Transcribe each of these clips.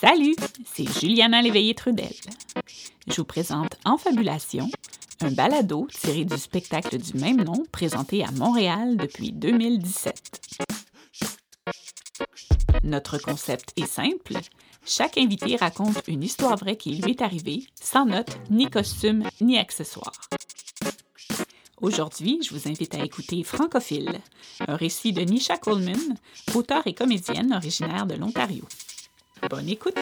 Salut, c'est Juliana Léveillé-Trudel. Je vous présente Enfabulation, un balado tiré du spectacle du même nom présenté à Montréal depuis 2017. Notre concept est simple. Chaque invité raconte une histoire vraie qui lui est arrivée, sans notes, ni costume, ni accessoires. Aujourd'hui, je vous invite à écouter Francophile, un récit de Nisha Coleman, auteure et comédienne originaire de l'Ontario. Bonne écoute!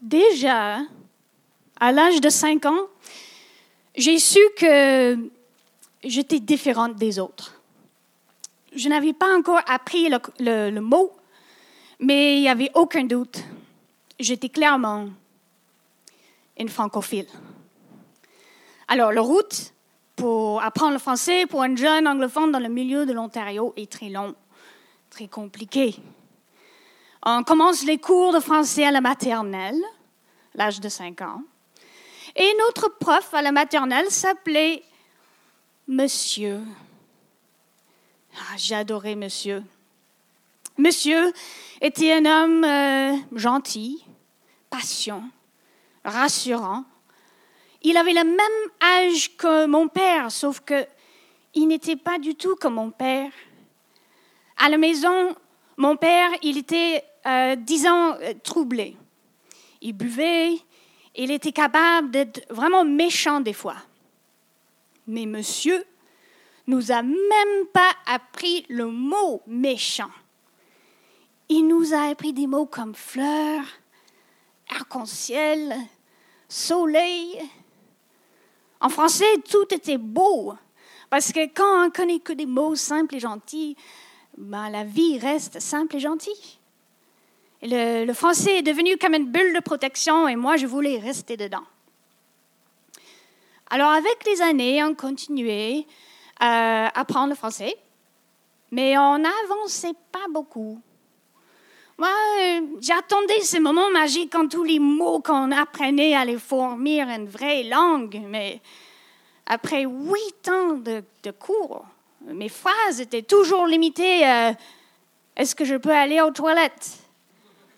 Déjà, à l'âge de 5 ans, j'ai su que j'étais différente des autres. Je n'avais pas encore appris le, le- le mot, mais il n'y avait aucun doute. J'étais clairement une francophile. Alors, la route pour apprendre le français pour un jeune anglophone dans le milieu de l'Ontario est très long, très compliqué. On commence les cours de français à la maternelle, l'âge de 5 ans. Et notre prof à la maternelle s'appelait Monsieur. Ah, J'adorais Monsieur. Monsieur était un homme euh, gentil, patient, rassurant. Il avait le même âge que mon père, sauf que il n'était pas du tout comme mon père. À la maison, mon père, il était, euh, disons, euh, troublé. Il buvait, il était capable d'être vraiment méchant des fois. Mais monsieur nous a même pas appris le mot méchant. Il nous a appris des mots comme fleur, arc-en-ciel, soleil. En français, tout était beau. Parce que quand on connaît que des mots simples et gentils, ben, la vie reste simple et gentille. Et Le, le français est devenu comme une bulle de protection et moi, je voulais rester dedans. Alors, avec les années, on continuait à apprendre le français, mais on n'avançait pas beaucoup. Moi, euh, j'attendais ce moment magique quand tous les mots qu'on apprenait allaient fournir une vraie langue, mais après huit ans de, de cours, mes phrases étaient toujours limitées à Est-ce que je peux aller aux toilettes?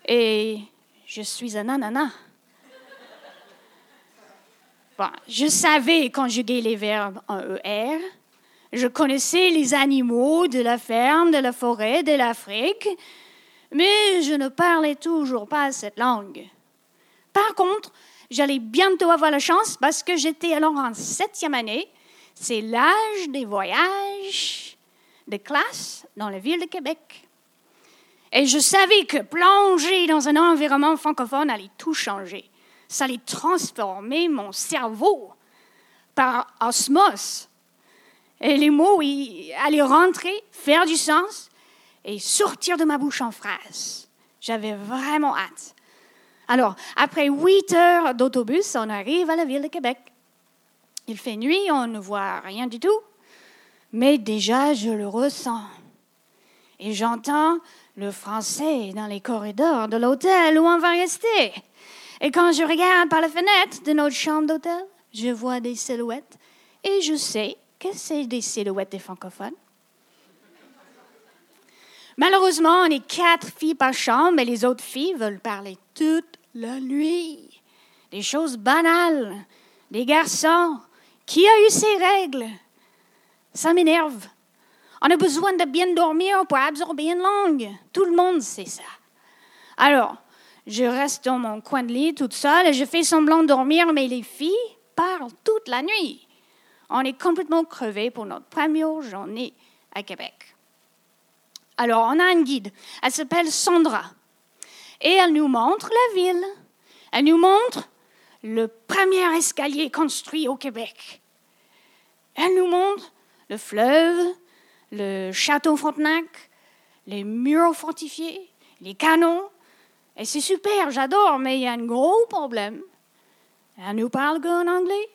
Et je suis un ananas. Bon, je savais conjuguer les verbes en ER. Je connaissais les animaux de la ferme, de la forêt, de l'Afrique, mais je ne parlais toujours pas cette langue. Par contre, j'allais bientôt avoir la chance parce que j'étais alors en septième année. C'est l'âge des voyages de classe dans la ville de Québec. Et je savais que plonger dans un environnement francophone allait tout changer. Ça allait transformer mon cerveau par osmose. Et les mots ils allaient rentrer, faire du sens et sortir de ma bouche en phrases. J'avais vraiment hâte. Alors, après huit heures d'autobus, on arrive à la ville de Québec. Il fait nuit, on ne voit rien du tout, mais déjà je le ressens. Et j'entends le français dans les corridors de l'hôtel où on va rester. Et quand je regarde par la fenêtre de notre chambre d'hôtel, je vois des silhouettes et je sais que c'est des silhouettes des francophones. Malheureusement, on est quatre filles par chambre, mais les autres filles veulent parler toute la nuit. Des choses banales. Des garçons. Qui a eu ces règles? Ça m'énerve. On a besoin de bien dormir pour absorber une langue. Tout le monde sait ça. Alors, je reste dans mon coin de lit toute seule et je fais semblant de dormir, mais les filles parlent toute la nuit. On est complètement crevés pour notre première journée à Québec. Alors, on a une guide. Elle s'appelle Sandra. Et elle nous montre la ville. Elle nous montre le premier escalier construit au Québec. Elle nous montre le fleuve, le château Frontenac, les murs fortifiés, les canons. Et c'est super, j'adore, mais il y a un gros problème. Elle nous parle qu'en anglais.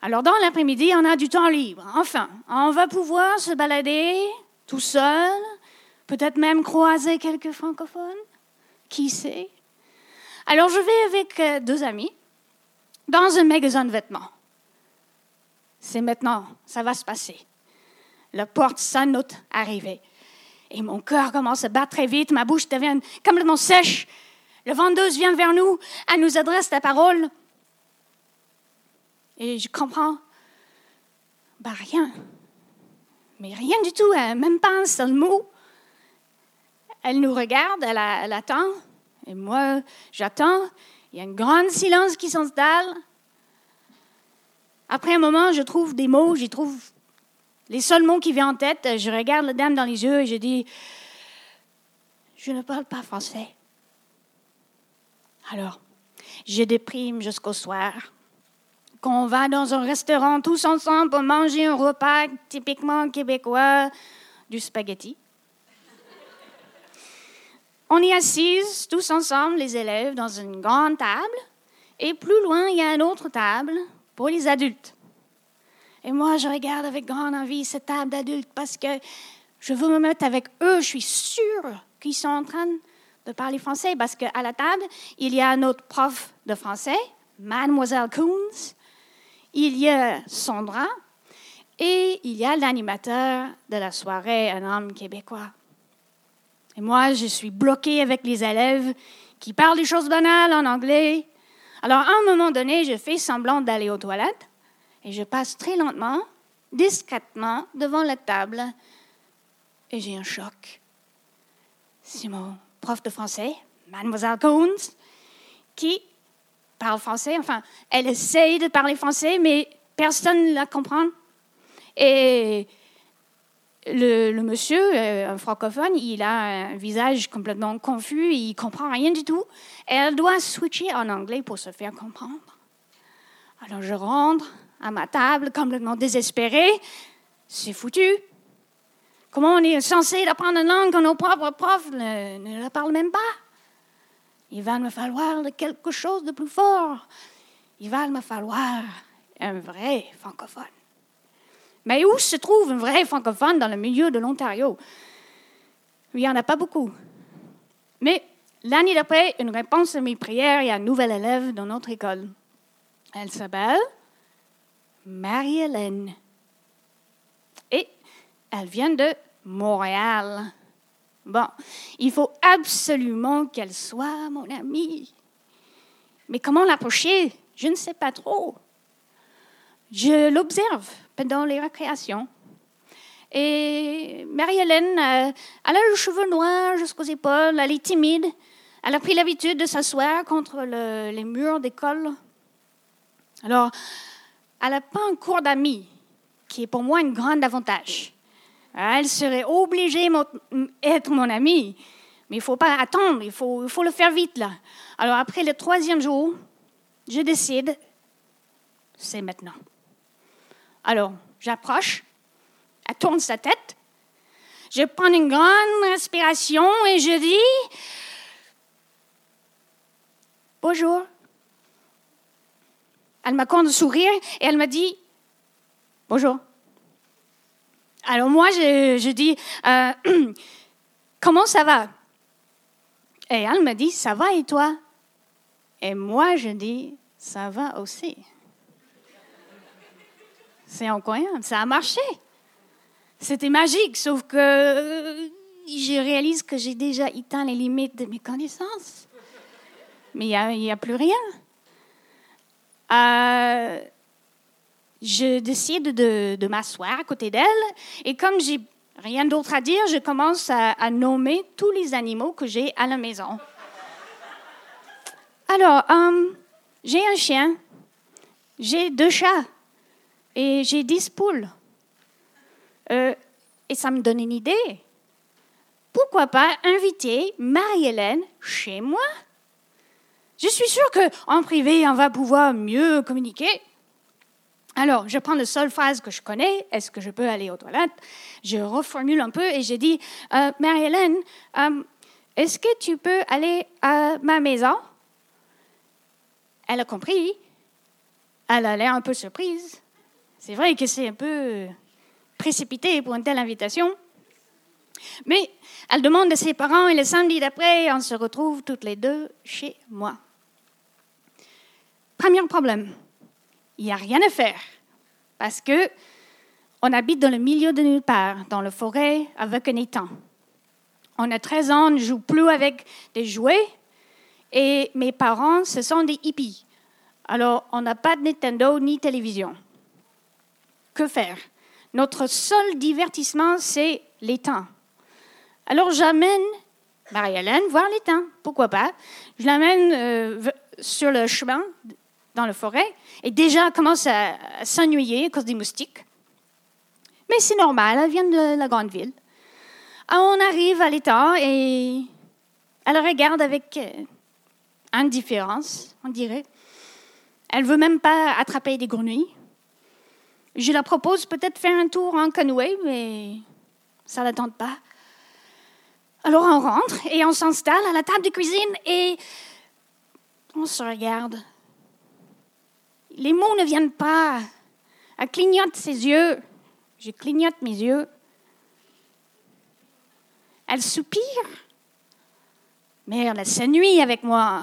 Alors, dans l'après-midi, on a du temps libre. Enfin, on va pouvoir se balader tout seul, peut-être même croiser quelques francophones. Qui sait? Alors, je vais avec euh, deux amis dans un magasin de vêtements. c'est maintenant, ça va se passer. La porte sonne, arrivée. Et mon cœur commence à battre très vite, ma bouche devient complètement sèche. Le vendeuse vient vers nous, elle nous adresse la parole. Et je comprends. Bah rien. Mais rien du tout, même pas un seul mot. Elle nous regarde, elle, elle attend. Et moi, j'attends. Il y a un grand silence qui s'installe. Après un moment, je trouve des mots, j'y trouve les seuls mots qui viennent en tête. Je regarde la dame dans les yeux et je dis Je ne parle pas français. Alors, je déprime jusqu'au soir. Quand on va dans un restaurant tous ensemble pour manger un repas typiquement québécois, du spaghetti. On est assis tous ensemble, les élèves, dans une grande table, et plus loin, il y a une autre table pour les adultes. Et moi, je regarde avec grande envie cette table d'adultes parce que je veux me mettre avec eux. Je suis sûre qu'ils sont en train de parler français parce qu'à la table, il y a notre prof de français, Mademoiselle Coons, il y a Sandra et il y a l'animateur de la soirée, un homme québécois. Et moi, je suis bloquée avec les élèves qui parlent des choses banales en anglais. Alors, à un moment donné, je fais semblant d'aller aux toilettes et je passe très lentement, discrètement, devant la table et j'ai un choc. C'est mon prof de français, Mademoiselle Coons, qui parle français. Enfin, elle essaye de parler français, mais personne ne la comprend. Et le, monsieur, euh, un francophone, il a un visage complètement confus, il comprend rien du tout. Elle doit switcher en anglais pour se faire comprendre. Alors je rentre à ma table complètement désespérée. C'est foutu. Comment on est censé apprendre une langue quand nos propres profs ne, ne la parlent même pas? Il va me falloir quelque chose de plus fort. Il va me falloir un vrai francophone. Mais où se trouve un vrai francophone dans le milieu de l'Ontario? Il n'y en a pas beaucoup. Mais l'année d'après, une réponse à mes prières, y a un nouvel élève dans notre école. Elle s'appelle Marie-Hélène. Et elle vient de Montréal. Bon, il faut absolument qu'elle soit mon amie. Mais comment l'approcher? Je ne sais pas trop. Je l'observe pendant les récréations. Et Marie-Hélène, euh, elle a le cheveu noir jusqu'aux épaules, elle est timide. Elle a pris l'habitude de s'asseoir contre les murs d'école. Alors, elle n'a pas un cours d'amis, qui est pour moi un grand avantage. Elle serait obligée d'être mon amie, mais il ne faut pas attendre, il faut, le faire vite. là. Alors, après le troisième jour, je décide, c'est maintenant. Alors, j'approche, elle tourne sa tête, je prends une grande respiration et je dis Bonjour. Elle m'a de sourire et elle m'a dit Bonjour. Alors moi, je, dis euh, Comment ça va? Et elle me dit Ça va et toi? Et moi, je dis Ça va aussi. C'est incroyable, ça a marché. C'était magique, sauf que euh, je réalise que j'ai déjà éteint les limites de mes connaissances. Mais il n'y a, plus rien. Euh, je décide de, m'asseoir à côté d'elle et comme j'ai rien d'autre à dire, je commence à, nommer tous les animaux que j'ai à la maison. Alors, euh, j'ai un chien, j'ai deux chats, et j'ai dix poules. Euh, et ça me donne une idée. Pourquoi pas inviter Marie-Hélène chez moi? Je suis sûre qu'en privé, on va pouvoir mieux communiquer. Alors, je prends la seule phrase que je connais, est-ce que je peux aller aux toilettes? Je reformule un peu et je dis, euh, Marie-Hélène, euh, est-ce que tu peux aller à ma maison? Elle a compris. Elle a l'air un peu surprise. C'est vrai que c'est un peu précipité pour une telle invitation. Mais elle demande à ses parents et le samedi d'après, on se retrouve toutes les deux chez moi. Premier problème, il n'y a rien à faire. parce que on habite dans le milieu de nulle part, dans la forêt, avec un étang. On a 13 ans, on ne joue plus avec des jouets, et mes parents, ce sont des hippies. Alors, on n'a pas de Nintendo ni télévision. Que faire? Notre seul divertissement, c'est l'étang. Alors, j'amène Marie-Hélène voir l'étang. Pourquoi pas? Je l'amène euh, sur le chemin dans la forêt et déjà commence à, s'ennuyer à cause des moustiques. Mais c'est normal, elle vient de la grande ville. Alors on arrive à l'étang et elle regarde avec euh, indifférence, on dirait. Elle veut même pas attraper des grenouilles. Je la propose peut-être faire un tour en canoë, mais ça ne la tente pas. Alors on rentre et on s'installe à la table de cuisine et on se regarde. Les mots ne viennent pas. Elle clignote ses yeux. Je clignote mes yeux. Elle soupire. Merde, elle s'ennuie avec moi.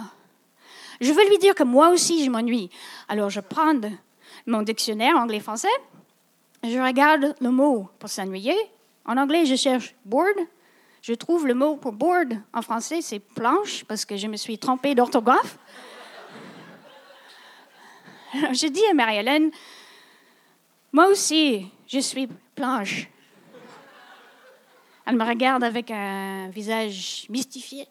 Je veux lui dire que moi aussi je m'ennuie. Alors je prends mon dictionnaire anglais-français. Je regarde le mot pour s'ennuyer. En anglais, je cherche bored. Je trouve le mot pour board en français, c'est planche, parce que je me suis trompée d'orthographe. Je dis à Marie-Hélène, moi aussi, je suis planche. Elle me regarde avec un visage mystifié.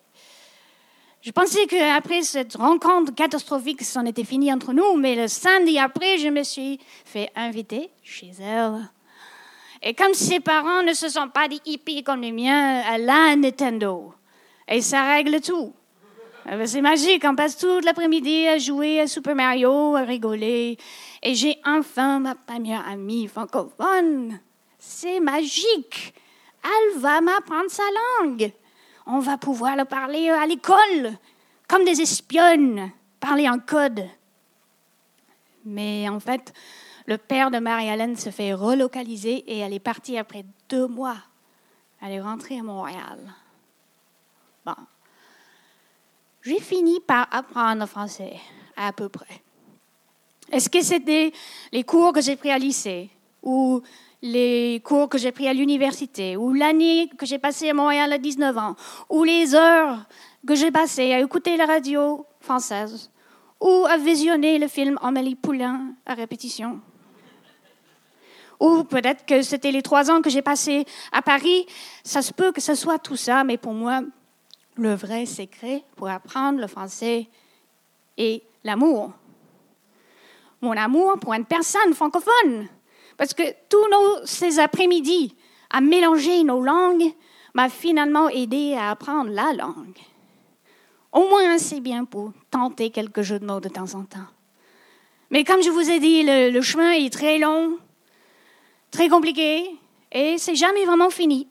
Je pensais qu'après cette rencontre catastrophique, c'en était fini entre nous, mais le samedi après, je me suis fait inviter chez elle. Et comme ses parents ne se sont pas des hippies comme les miens, elle a un Nintendo. Et ça règle tout. Ben, c'est magique, on passe toute l'après-midi à jouer à Super Mario, à rigoler. Et j'ai enfin ma première amie francophone. C'est magique. Elle va m'apprendre sa langue. On va pouvoir le parler à l'école, comme des espionnes, parler en code. Mais en fait, le père de Marie-Hélène se fait relocaliser et elle est partie après deux mois. Elle est rentrée à Montréal. Bon. J'ai fini par apprendre le français, à peu près. Est-ce que c'était les cours que j'ai pris à lycée, ou les cours que j'ai pris à l'université, ou l'année que j'ai passée à Montréal à 19 ans, ou les heures que j'ai passées à écouter la radio française, ou à visionner le film Amélie Poulain à répétition? Ou peut-être que c'était les trois ans que j'ai passés à Paris. Ça se peut que ce soit tout ça, mais pour moi, le vrai secret pour apprendre le français est l'amour. Mon amour pour une personne francophone. Parce que tous nos, ces après-midi à mélanger nos langues m'a finalement aidé à apprendre la langue. Au moins, c'est bien pour tenter quelques jeux de mots de temps en temps. Mais comme je vous ai dit, le chemin est très long, très compliqué et c'est jamais vraiment fini.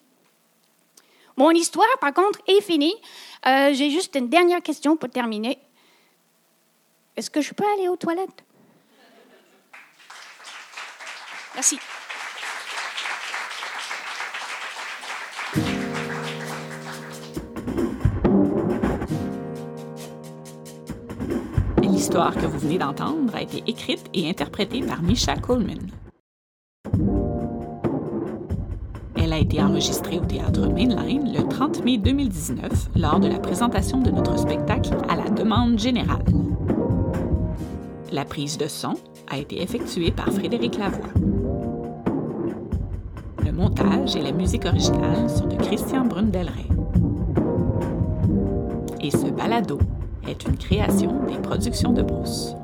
Mon histoire, par contre, est finie. Euh, j'ai juste une dernière question pour terminer. Est-ce que je peux aller aux toilettes? Merci. L'histoire que vous venez d'entendre a été écrite et interprétée par Misha Coleman. A été enregistrée au théâtre Mainline le 30 mai 2019 lors de la présentation de notre spectacle à la demande générale. La prise de son a été effectuée par Frédéric Lavoie. Le montage et la musique originale sont de Christian Brundelray. Et ce balado est une création des productions de Brousse.